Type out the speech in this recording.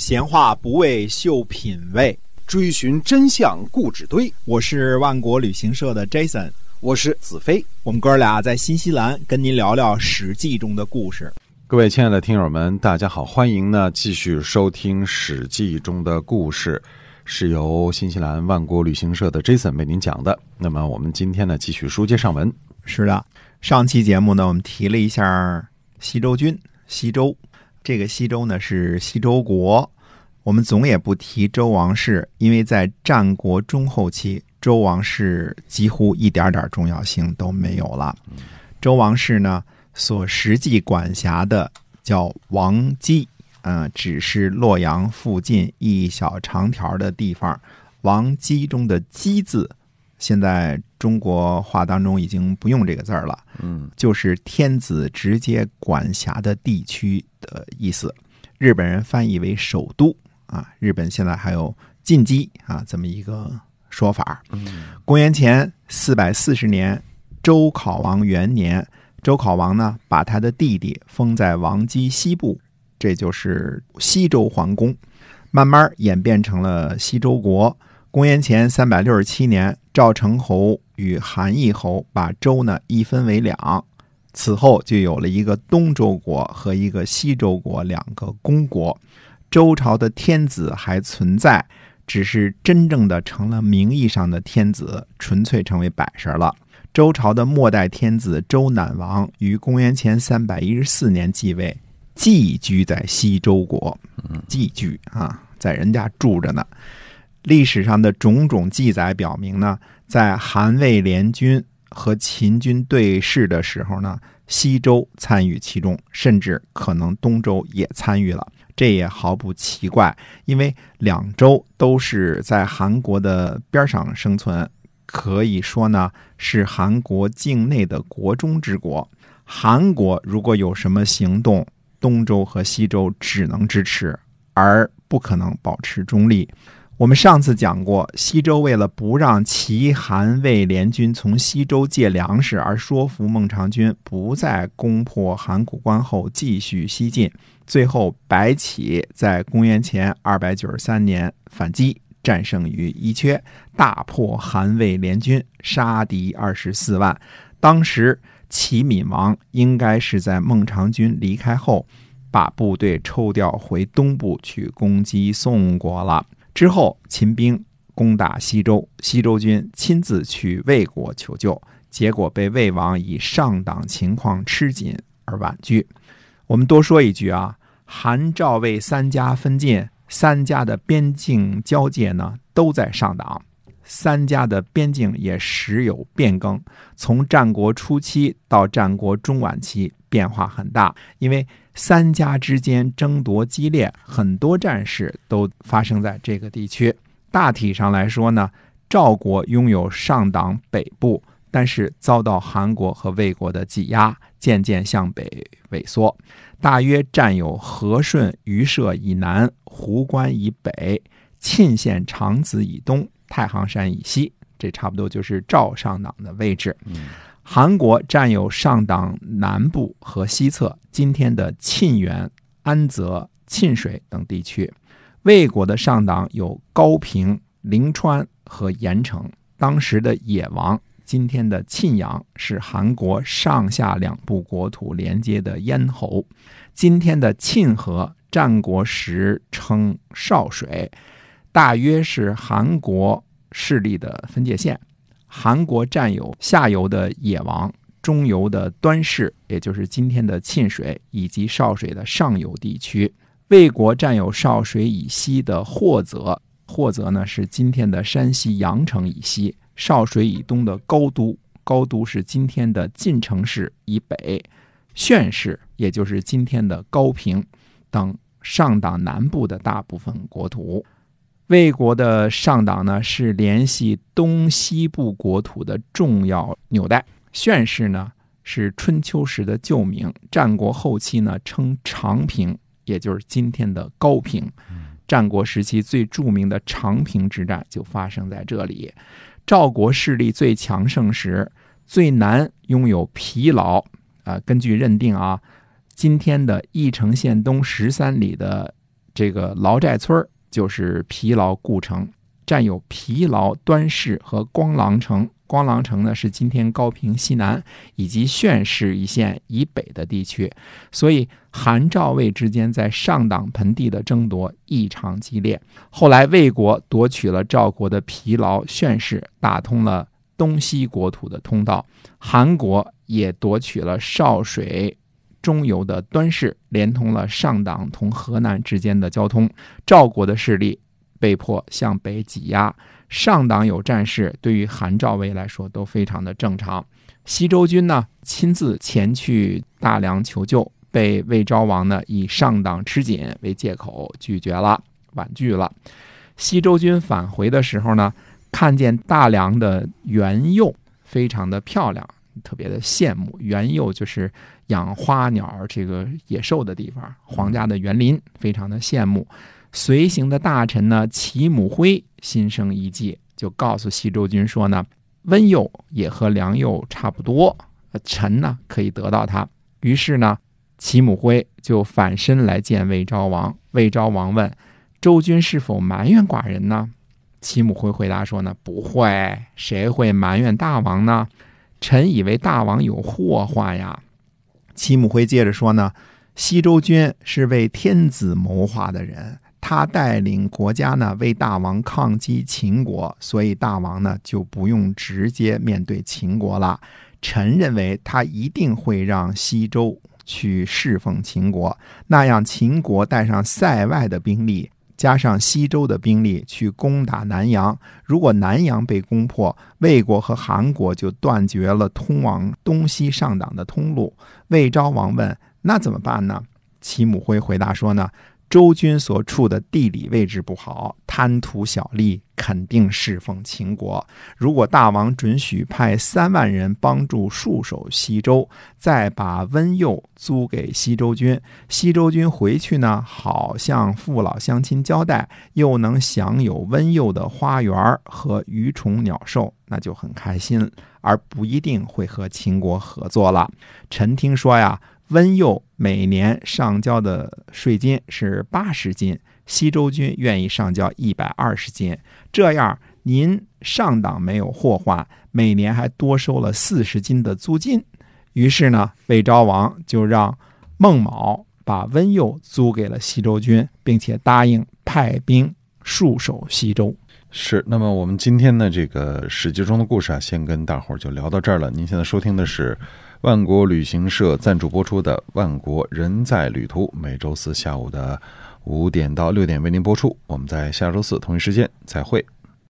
闲话不为秀品味，追寻真相故纸堆。我是万国旅行社的 Jason，我是子飞。我们哥俩在新西兰跟您聊聊《史记》中的故事。各位亲爱的听友们，大家好，欢迎呢继续收听《史记》中的故事，是由新西兰万国旅行社的 Jason 为您讲的。那么我们今天呢继续书接上文。是的，上期节目呢我们提了一下西周军，西周。这个西周呢是西周国，我们总也不提周王室，因为在战国中后期，周王室几乎一点点重要性都没有了。周王室呢所实际管辖的叫王姬，嗯，只是洛阳附近一小长条的地方。王姬中的姬字，现在中国话当中已经不用这个字儿了，嗯，就是天子直接管辖的地区。的意思，日本人翻译为首都啊。日本现在还有进击啊这么一个说法。公元前四百四十年，周考王元年，周考王呢把他的弟弟封在王姬西部，这就是西周皇宫，慢慢演变成了西周国。公元前三百六十七年，赵成侯与韩义侯把周呢一分为两。此后就有了一个东周国和一个西周国两个公国，周朝的天子还存在，只是真正的成了名义上的天子，纯粹成为摆设了。周朝的末代天子周赧王于公元前三百一十四年继位，寄居在西周国，寄居啊，在人家住着呢。历史上的种种记载表明呢，在韩魏联军。和秦军对视的时候呢，西周参与其中，甚至可能东周也参与了，这也毫不奇怪，因为两周都是在韩国的边上生存，可以说呢是韩国境内的国中之国。韩国如果有什么行动，东周和西周只能支持，而不可能保持中立。我们上次讲过，西周为了不让齐、韩、魏联军从西周借粮食，而说服孟尝君不再攻破函谷关后继续西进。最后，白起在公元前二百九十三年反击，战胜于伊阙，大破韩魏联军，杀敌二十四万。当时，齐闵王应该是在孟尝君离开后，把部队抽调回东部去攻击宋国了。之后，秦兵攻打西周，西周军亲自去魏国求救，结果被魏王以上党情况吃紧而婉拒。我们多说一句啊，韩赵魏三家分晋，三家的边境交界呢都在上党，三家的边境也时有变更，从战国初期到战国中晚期变化很大，因为。三家之间争夺激烈，很多战事都发生在这个地区。大体上来说呢，赵国拥有上党北部，但是遭到韩国和魏国的挤压，渐渐向北萎缩，大约占有和顺、榆社以南、壶关以北、沁县长子以东、太行山以西，这差不多就是赵上党的位置。韩国占有上党南部和西侧，今天的沁源、安泽、沁水等地区；魏国的上党有高平、临川和盐城。当时的野王，今天的沁阳，是韩国上下两部国土连接的咽喉。今天的沁河，战国时称少水，大约是韩国势力的分界线。韩国占有下游的野王，中游的端氏，也就是今天的沁水，以及少水的上游地区。魏国占有少水以西的霍泽，霍泽呢是今天的山西阳城以西；少水以东的高都，高都是今天的晋城市以北；宣氏，也就是今天的高平等上党南部的大部分国土。魏国的上党呢，是联系东西部国土的重要纽带。宣氏呢，是春秋时的旧名，战国后期呢称长平，也就是今天的高平。战国时期最著名的长平之战就发生在这里。赵国势力最强盛时，最难拥有疲劳。啊，根据认定啊，今天的翼城县东十三里的。这个劳寨村儿就是疲劳故城，占有疲劳、端氏和光狼城。光狼城呢是今天高平西南以及炫氏一线以北的地区，所以韩赵魏之间在上党盆地的争夺异常激烈。后来魏国夺取了赵国的疲劳、炫氏，打通了东西国土的通道；韩国也夺取了少水。中游的端氏，连通了上党同河南之间的交通。赵国的势力被迫向北挤压。上党有战事，对于韩赵魏来说都非常的正常。西周军呢亲自前去大梁求救，被魏昭王呢以上党吃紧为借口拒绝了，婉拒了。西周军返回的时候呢，看见大梁的园囿非常的漂亮，特别的羡慕。园囿就是养花鸟这个野兽的地方，皇家的园林，非常的羡慕。随行的大臣呢，齐母辉心生一计，就告诉西周君说呢，温佑也和良佑差不多，臣呢可以得到他。于是呢，齐母辉就反身来见魏昭王。魏昭王问周君是否埋怨寡人呢？齐母辉回答说呢，不会，谁会埋怨大王呢？臣以为大王有祸患呀。齐母辉接着说呢，西周君是为天子谋划的人。他带领国家呢为大王抗击秦国，所以大王呢就不用直接面对秦国了。臣认为他一定会让西周去侍奉秦国，那样秦国带上塞外的兵力，加上西周的兵力去攻打南阳。如果南阳被攻破，魏国和韩国就断绝了通往东西上党的通路。魏昭王问：“那怎么办呢？”齐母辉回答说：“呢。”周军所处的地理位置不好，贪图小利，肯定侍奉秦国。如果大王准许派三万人帮助戍守西周，再把温佑租给西周军，西周军回去呢，好向父老乡亲交代，又能享有温佑的花园和鱼虫鸟兽，那就很开心，而不一定会和秦国合作了。臣听说呀。温佑每年上交的税金是八十斤，西周军愿意上交一百二十斤，这样您上党没有祸患，每年还多收了四十斤的租金。于是呢，魏昭王就让孟卯把温佑租给了西周军，并且答应派兵戍守西周。是，那么我们今天的这个史记中的故事啊，先跟大伙儿就聊到这儿了。您现在收听的是。万国旅行社赞助播出的《万国人在旅途》，每周四下午的五点到六点为您播出。我们在下周四同一时间再会。